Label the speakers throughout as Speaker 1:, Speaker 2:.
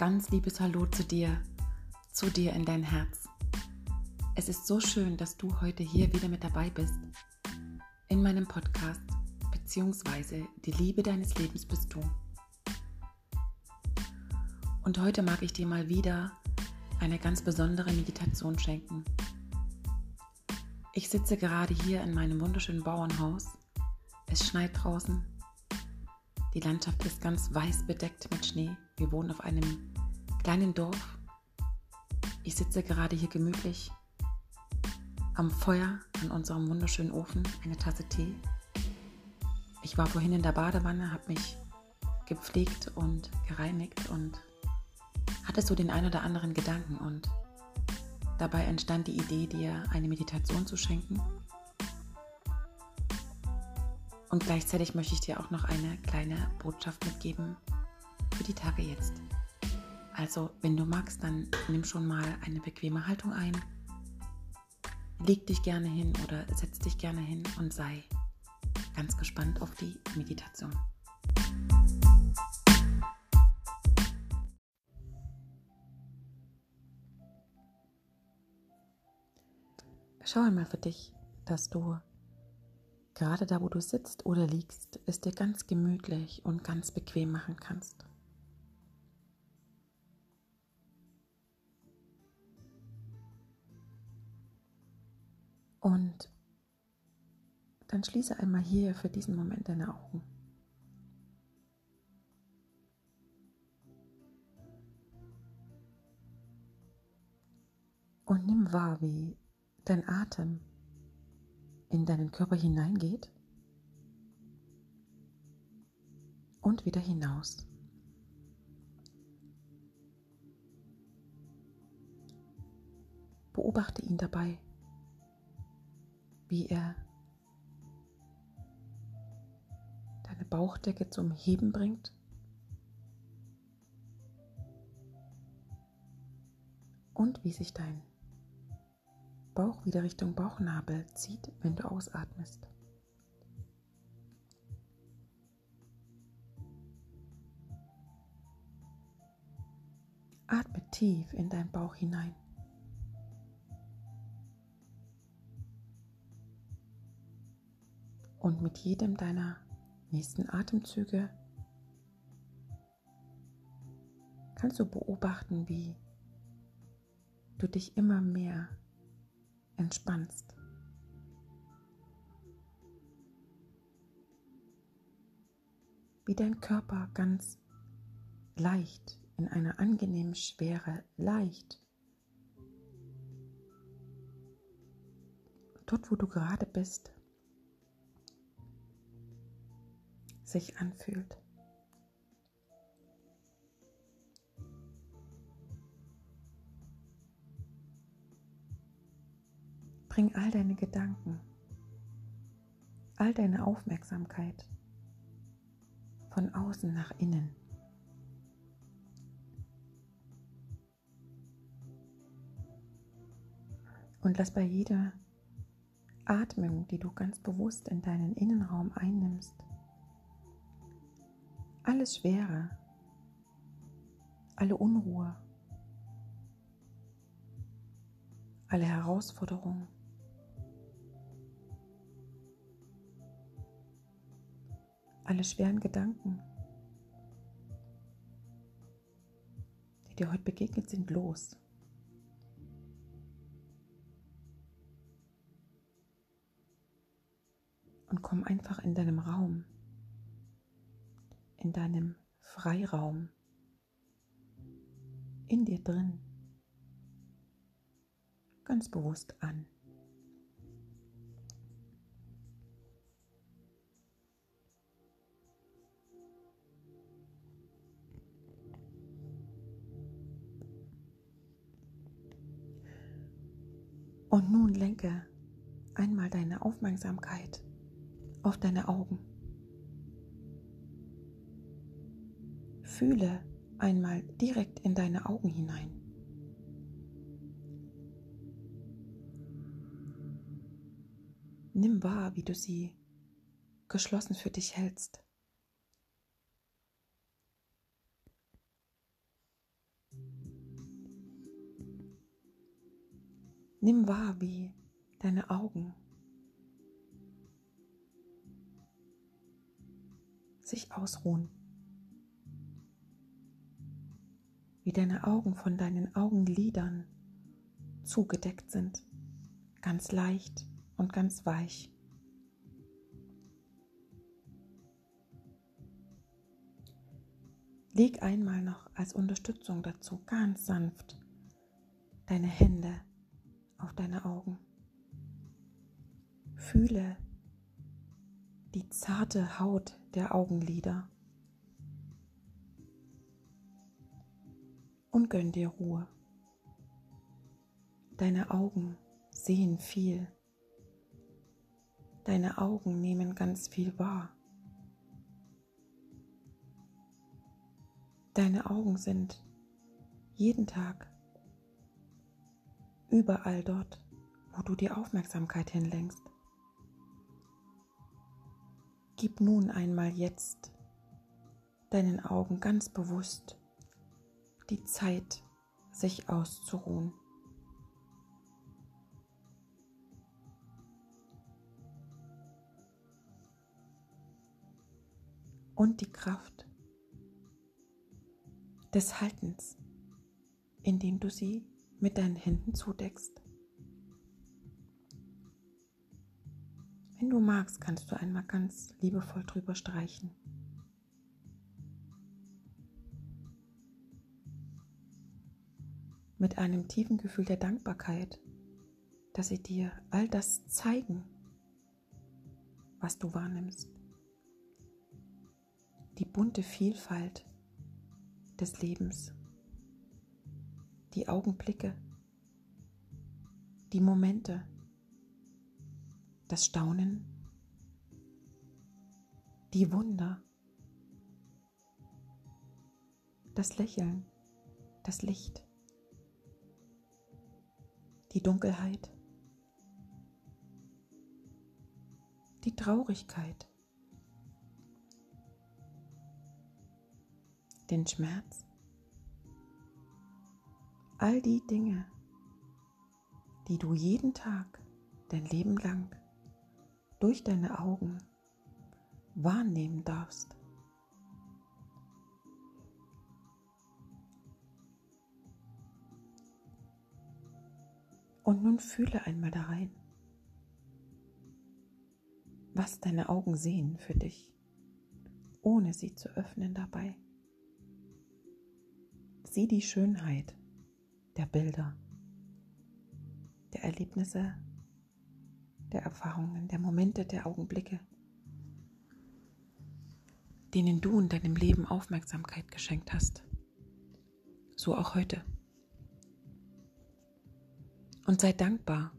Speaker 1: ganz liebes Hallo zu dir, zu dir in dein Herz. Es ist so schön, dass du heute hier wieder mit dabei bist in meinem Podcast, beziehungsweise die Liebe deines Lebens bist du. Und heute mag ich dir mal wieder eine ganz besondere Meditation schenken. Ich sitze gerade hier in meinem wunderschönen Bauernhaus. Es schneit draußen. Die Landschaft ist ganz weiß bedeckt mit Schnee. Wir wohnen auf einem kleinen Dorf. Ich sitze gerade hier gemütlich am Feuer an unserem wunderschönen Ofen, eine Tasse Tee. Ich war vorhin in der Badewanne, habe mich gepflegt und gereinigt und hatte so den ein oder anderen Gedanken und dabei entstand die Idee, dir eine Meditation zu schenken. Und gleichzeitig möchte ich dir auch noch eine kleine Botschaft mitgeben für die Tage jetzt. Also, wenn du magst, dann nimm schon mal eine bequeme Haltung ein. Leg dich gerne hin oder setz dich gerne hin und sei ganz gespannt auf die Meditation. Schau einmal für dich, dass du gerade da, wo du sitzt oder liegst, es dir ganz gemütlich und ganz bequem machen kannst. Und dann schließe einmal hier für diesen Moment deine Augen. Und nimm wahr, wie dein Atem in deinen Körper hineingeht und wieder hinaus. Beobachte ihn dabei, wie er deine Bauchdecke zum Heben bringt und wie sich dein Bauch wieder Richtung Bauchnabel zieht, wenn du ausatmest. Atme tief in deinen Bauch hinein. Und mit jedem deiner nächsten Atemzüge kannst du beobachten, wie du dich immer mehr entspannst. Wie dein Körper ganz leicht in einer angenehmen Schwere, leicht dort, wo du gerade bist, sich anfühlt. Bring all deine Gedanken, all deine Aufmerksamkeit von außen nach innen. Und lass bei jeder Atmung, die du ganz bewusst in deinen Innenraum einnimmst, alles Schwere, alle Unruhe, alle Herausforderungen. Alle schweren Gedanken, die dir heute begegnet sind, los. Und komm einfach in deinem Raum, in deinem Freiraum, in dir drin, ganz bewusst an. Und nun lenke einmal deine Aufmerksamkeit auf deine Augen. fühle einmal direkt in deine Augen hinein. Nimm wahr, wie du sie geschlossen für dich hältst. Nimm wahr, wie deine Augen sich ausruhen. Wie deine Augen von deinen Augenlidern zugedeckt sind, ganz leicht und ganz weich. Leg einmal noch als Unterstützung dazu ganz sanft deine Hände auf deine Augen. Fühle die zarte Haut der Augenlider und gönn dir Ruhe. Deine Augen sehen viel. Deine Augen nehmen ganz viel wahr. Deine Augen sind jeden Tag überall dort, wo du die Aufmerksamkeit hinlenkst. Gib nun einmal jetzt deinen Augen ganz bewusst die Zeit, sich auszuruhen. Und die Kraft des Haltens, indem du sie mit deinen Händen zudeckst. Wenn du magst, kannst du einmal ganz liebevoll drüber streichen. Mit einem tiefen Gefühl der Dankbarkeit, dass sie dir all das zeigen, was du wahrnimmst. Die bunte Vielfalt des Lebens, die Augenblicke, die Momente, das Staunen, die Wunder, das Lächeln, das Licht, die Dunkelheit, die Traurigkeit, den Schmerz, all die Dinge, die du jeden Tag dein Leben lang durch deine Augen wahrnehmen darfst. Und nun fühle einmal da rein, was deine Augen sehen für dich, ohne sie zu öffnen dabei. Sieh die Schönheit der Bilder, der Erlebnisse, der Erfahrungen, der Momente, der Augenblicke, denen du in deinem Leben Aufmerksamkeit geschenkt hast. So auch heute. Und sei dankbar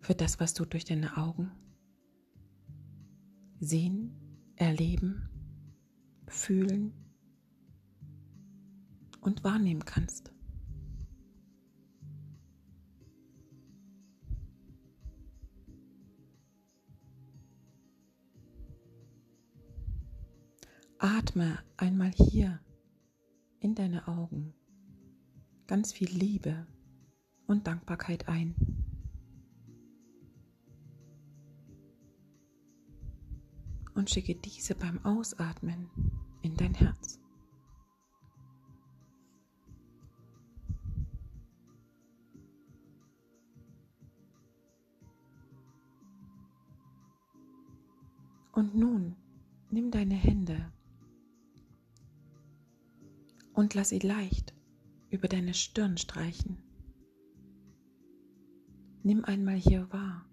Speaker 1: für das, was du durch deine Augen sehen, erleben, fühlen und wahrnehmen kannst. Atme einmal hier in deine Augen ganz viel Liebe und Dankbarkeit ein. Und schicke diese beim Ausatmen in dein Herz. Und nun nimm deine Hände und lass sie leicht über deine Stirn streichen. Nimm einmal hier wahr,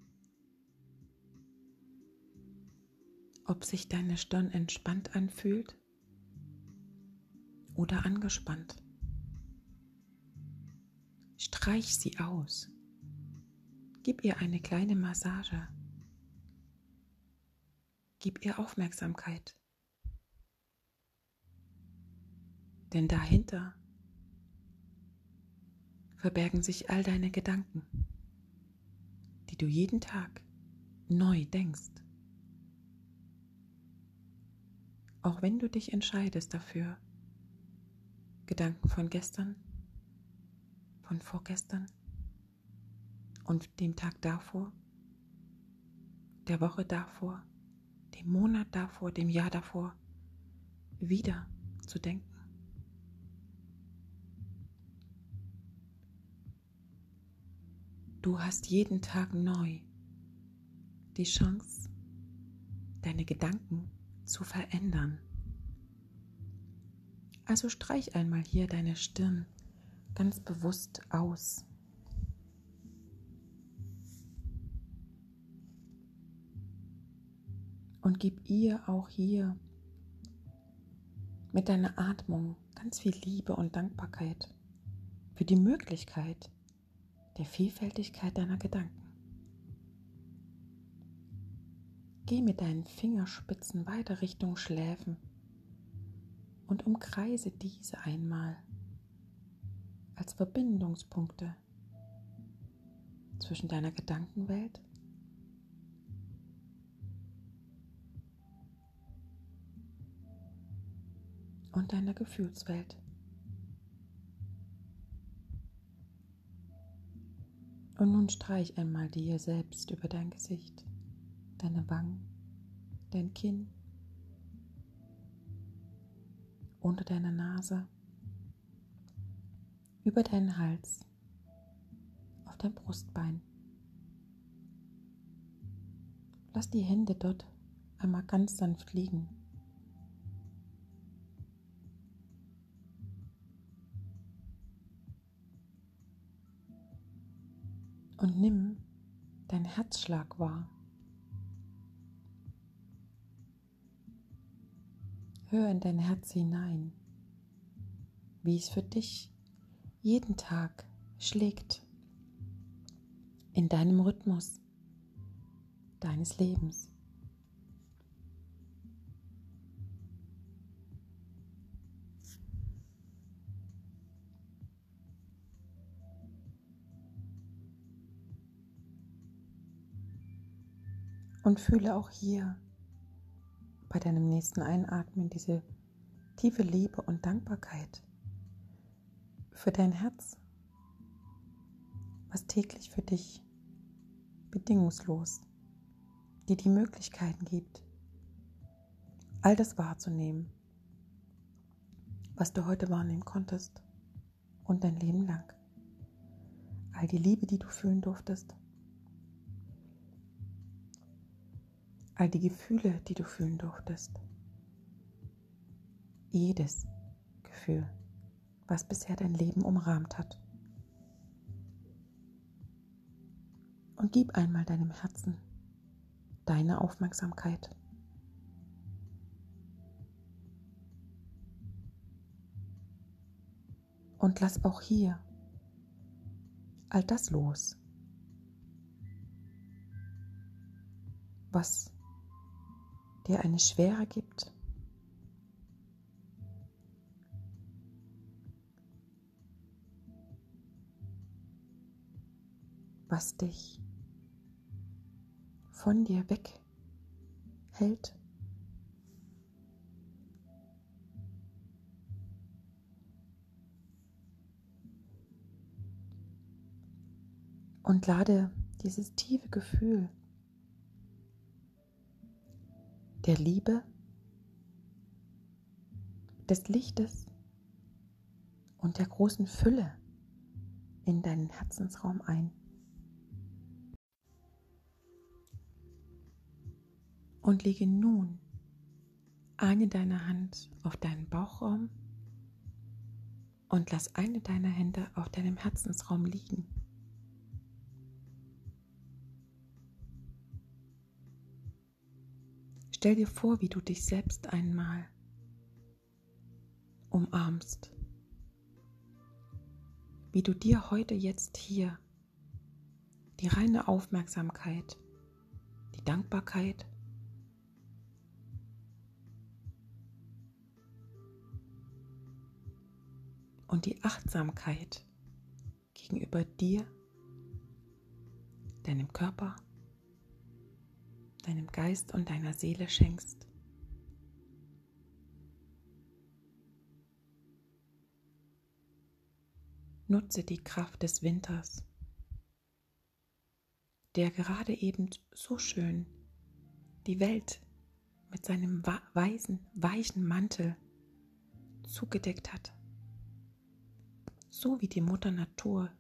Speaker 1: ob sich deine Stirn entspannt anfühlt oder angespannt. Streich sie aus. Gib ihr eine kleine Massage. Gib ihr Aufmerksamkeit. Denn dahinter verbergen sich all deine Gedanken, die du jeden Tag neu denkst. Auch wenn du dich entscheidest dafür, Gedanken von gestern, von vorgestern und dem Tag davor, der Woche davor, dem Monat davor, dem Jahr davor wieder zu denken. Du hast jeden Tag neu die Chance, deine Gedanken zu verändern. Also streich einmal hier deine Stirn ganz bewusst aus. Und gib ihr auch hier mit deiner Atmung ganz viel Liebe und Dankbarkeit für die Möglichkeit der Vielfältigkeit deiner Gedanken. Geh mit deinen Fingerspitzen weiter Richtung Schläfen und umkreise diese einmal als Verbindungspunkte zwischen deiner Gedankenwelt und deiner Gefühlswelt. Und nun streich einmal dir selbst über dein Gesicht, deine Wangen, dein Kinn, unter deiner Nase, über deinen Hals, auf dein Brustbein. Lass die Hände dort einmal ganz sanft liegen. Und nimm deinen Herzschlag wahr. Hör in dein Herz hinein, wie es für dich jeden Tag schlägt in deinem Rhythmus deines Lebens. Und fühle auch hier bei deinem nächsten Einatmen diese tiefe Liebe und Dankbarkeit für dein Herz, was täglich für dich bedingungslos dir die Möglichkeiten gibt, all das wahrzunehmen, was du heute wahrnehmen konntest und dein Leben lang. All die Liebe, die du fühlen durftest, all die Gefühle, die du fühlen durftest. Jedes Gefühl, was bisher dein Leben umrahmt hat. Und gib einmal deinem Herzen deine Aufmerksamkeit. Und lass auch hier all das los, was dir eine Schwere gibt. was dich von dir weg hält. Und lade dieses tiefe Gefühl der Liebe, des Lichtes und der großen Fülle in deinen Herzensraum ein. Und lege nun eine deiner Hand auf deinen Bauchraum und lass eine deiner Hände auf deinem Herzensraum liegen. Stell dir vor, wie du dich selbst einmal umarmst, wie du dir heute jetzt hier die reine Aufmerksamkeit, die Dankbarkeit und die Achtsamkeit gegenüber dir, deinem Körper, deinem Geist und deiner Seele schenkst. Nutze die Kraft des Winters, der gerade eben so schön die Welt mit seinem weißen, weichen Mantel zugedeckt hat. So wie die Mutter Natur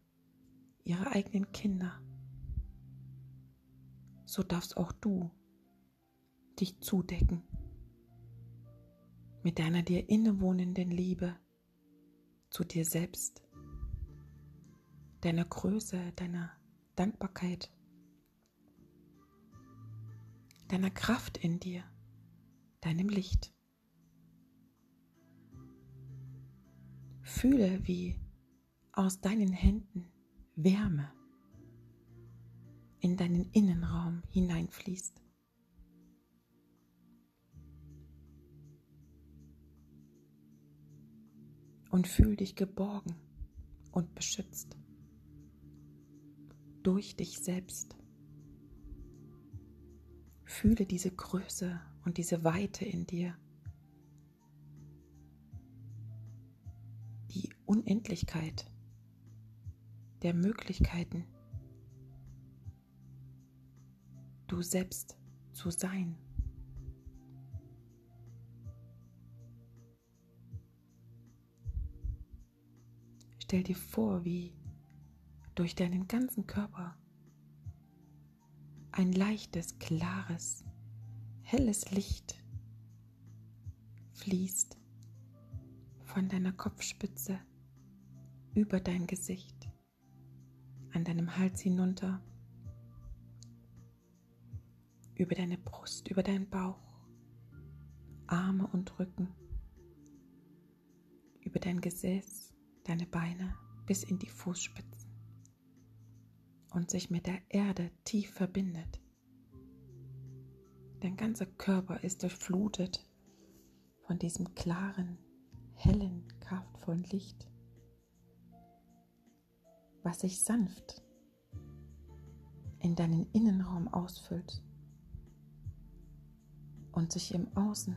Speaker 1: ihre eigenen Kinder, so darfst auch du dich zudecken mit deiner dir innewohnenden Liebe zu dir selbst, deiner Größe, deiner Dankbarkeit, deiner Kraft in dir, deinem Licht. Fühle, wie aus deinen Händen Wärme in deinen Innenraum hineinfließt. Und fühl dich geborgen und beschützt durch dich selbst. Fühle diese Größe und diese Weite in dir. Die Unendlichkeit der Möglichkeiten, du selbst zu sein. Stell dir vor, wie durch deinen ganzen Körper ein leichtes, klares, helles Licht fließt von deiner Kopfspitze über dein Gesicht, an deinem Hals hinunter, über deine Brust, über deinen Bauch, Arme und Rücken, über dein Gesäß, deine Beine bis in die Fußspitzen. Und sich mit der Erde tief verbindet. Dein ganzer Körper ist durchflutet von diesem klaren, hellen, kraftvollen Licht, was sich sanft in deinen Innenraum ausfüllt und sich im Außen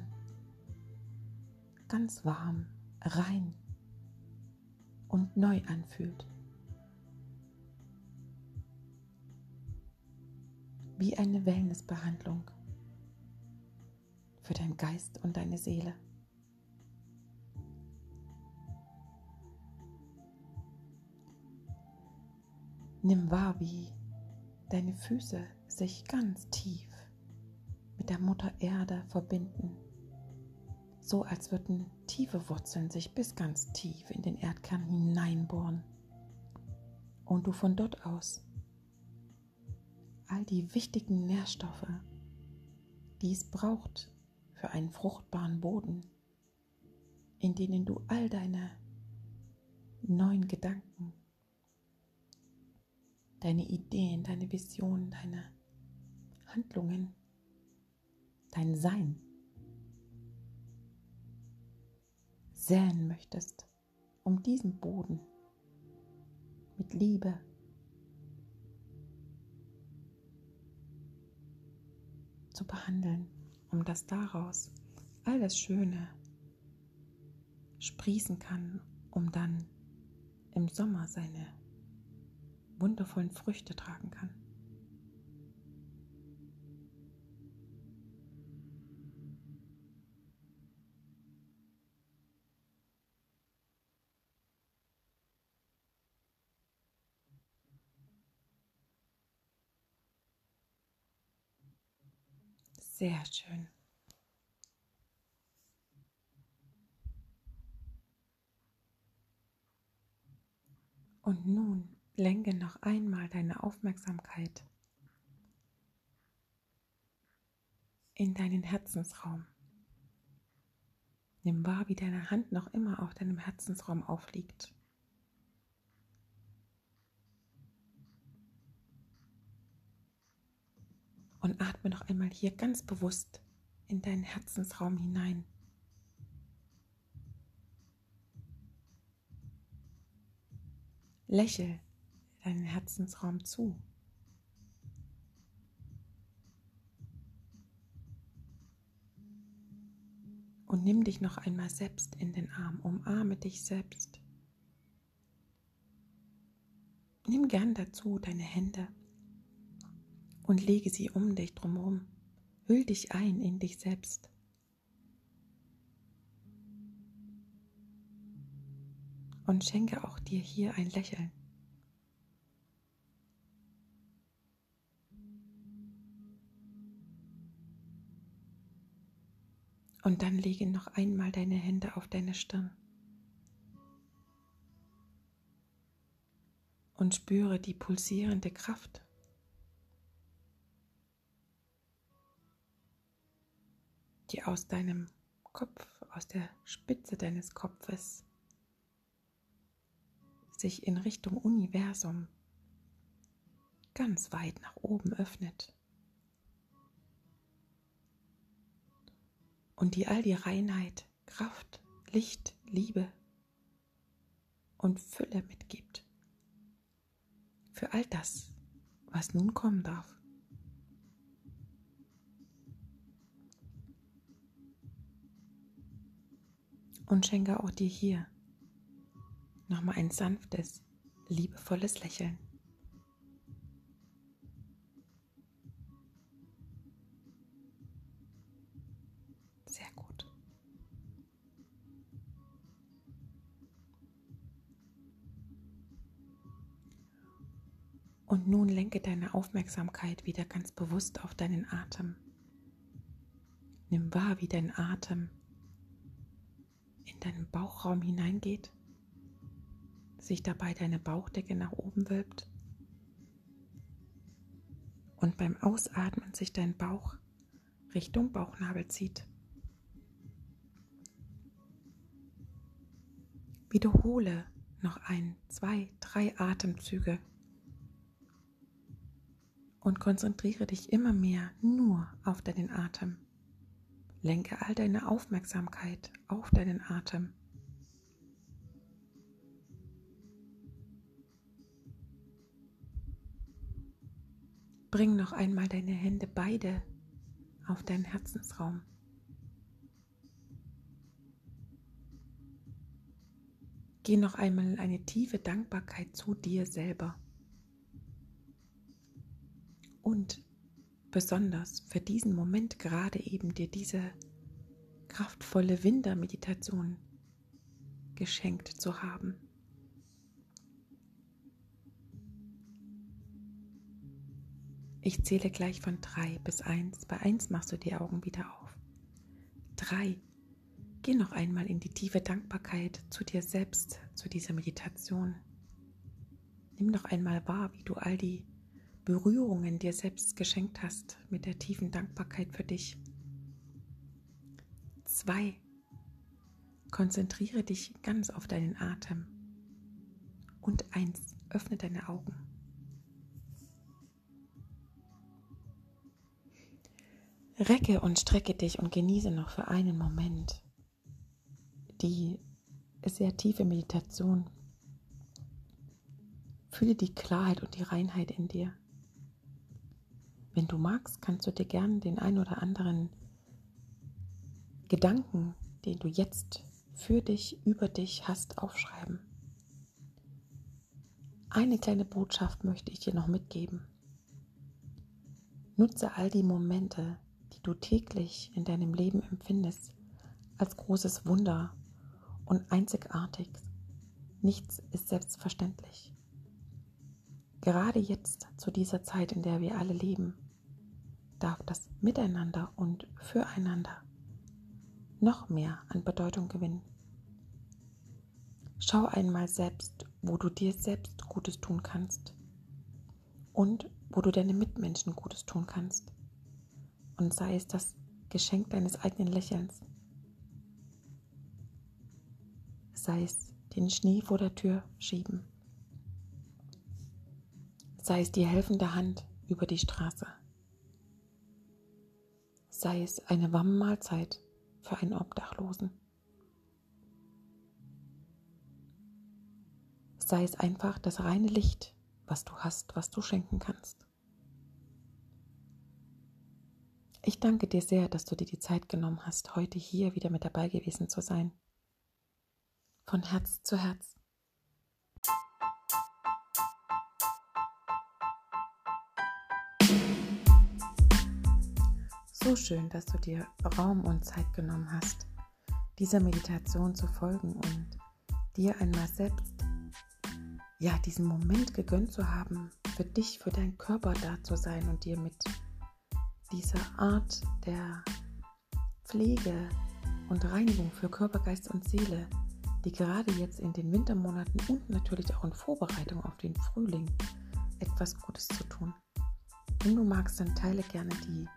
Speaker 1: ganz warm, rein und neu anfühlt. wie eine Wellnessbehandlung für deinen Geist und deine Seele. Nimm wahr, wie deine Füße sich ganz tief mit der Mutter Erde verbinden, so als würden tiefe Wurzeln sich bis ganz tief in den Erdkern hineinbohren. Und du von dort aus all die wichtigen Nährstoffe, die es braucht für einen fruchtbaren Boden, in denen du all deine neuen Gedanken, deine Ideen, deine Visionen, deine Handlungen, dein Sein säen möchtest, um diesen Boden mit Liebe, zu behandeln, um dass daraus all das Schöne sprießen kann, um dann im Sommer seine wundervollen Früchte tragen kann. Sehr schön. Und nun lenke noch einmal deine Aufmerksamkeit in deinen Herzensraum. Nimm wahr, wie deine Hand noch immer auf deinem Herzensraum aufliegt. Und atme noch einmal hier ganz bewusst in deinen Herzensraum hinein. Lächel deinen Herzensraum zu. Und nimm dich noch einmal selbst in den Arm, umarme dich selbst. Nimm gern dazu deine Hände und lege sie um dich drumherum. Hüll dich ein in dich selbst. Und schenke auch dir hier ein Lächeln. Und dann lege noch einmal deine Hände auf deine Stirn. Und spüre die pulsierende Kraft. Die aus deinem Kopf, aus der Spitze deines Kopfes sich in Richtung Universum ganz weit nach oben öffnet. und die all die Reinheit, Kraft, Licht, Liebe und Fülle mitgibt. Für all das, was nun kommen darf. Und schenke auch dir hier nochmal ein sanftes, liebevolles Lächeln. Und nun lenke deine Aufmerksamkeit wieder ganz bewusst auf deinen Atem. Nimm wahr, wie dein Atem in deinen Bauchraum hineingeht, sich dabei deine Bauchdecke nach oben wölbt und beim Ausatmen sich dein Bauch Richtung Bauchnabel zieht. Wiederhole noch ein, zwei, drei Atemzüge und konzentriere dich immer mehr nur auf deinen Atem. Lenke all deine Aufmerksamkeit auf deinen Atem. Bring noch einmal deine Hände beide auf deinen Herzensraum. Geh noch einmal in eine tiefe Dankbarkeit zu dir selber und besonders für diesen Moment gerade eben dir diese kraftvolle Wintermeditation geschenkt zu haben. Ich zähle gleich von drei bis eins. Bei eins machst du die Augen wieder auf. Drei. Geh noch einmal in die tiefe Dankbarkeit zu dir selbst, zu dieser Meditation. Nimm noch einmal wahr, wie du all die Berührungen dir selbst geschenkt hast mit der tiefen Dankbarkeit für dich. Zwei. Konzentriere dich ganz auf deinen Atem. Und eins. Öffne deine Augen. Recke und strecke dich und genieße noch für einen Moment die sehr tiefe Meditation. Fühle die Klarheit und die Reinheit in dir. Wenn du magst, kannst du dir gerne den ein oder anderen Gedanken, den du jetzt für dich, über dich hast, aufschreiben. Eine kleine Botschaft möchte ich dir noch mitgeben. Nutze all die Momente, die du täglich in deinem Leben empfindest, als großes Wunder und einzigartig. Nichts ist selbstverständlich. Gerade jetzt, zu dieser Zeit, in der wir alle leben, darf das Miteinander und Füreinander noch mehr an Bedeutung gewinnen. Schau einmal selbst, wo du dir selbst Gutes tun kannst und wo du deine Mitmenschen Gutes tun kannst. Und sei es das Geschenk deines eigenen Lächelns, sei es den Schnee vor der Tür schieben, sei es die helfende Hand über die Straße sei es eine warme Mahlzeit für einen Obdachlosen. Sei es einfach das reine Licht, was du hast, was du schenken kannst. Ich danke dir sehr, dass du dir die Zeit genommen hast, heute hier wieder mit dabei gewesen zu sein. Von Herz zu Herz. So schön, dass du dir Raum und Zeit genommen hast, dieser Meditation zu folgen und dir einmal selbst ja diesen Moment gegönnt zu haben, für dich, für deinen Körper da zu sein und dir mit dieser Art der Pflege und Reinigung für Körper, Geist und Seele, die gerade jetzt in den Wintermonaten und natürlich auch in Vorbereitung auf den Frühling etwas Gutes zu tun. Wenn du magst, dann teile gerne die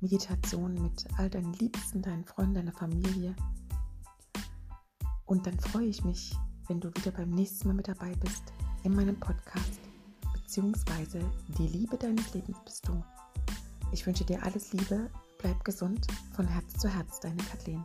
Speaker 1: Meditation mit all deinen Liebsten, deinen Freunden, deiner Familie. Und dann freue ich mich, wenn du wieder beim nächsten Mal mit dabei bist in meinem Podcast, beziehungsweise die Liebe deines Lebens bist du. Ich wünsche dir alles Liebe, bleib gesund, von Herz zu Herz, deine Kathleen.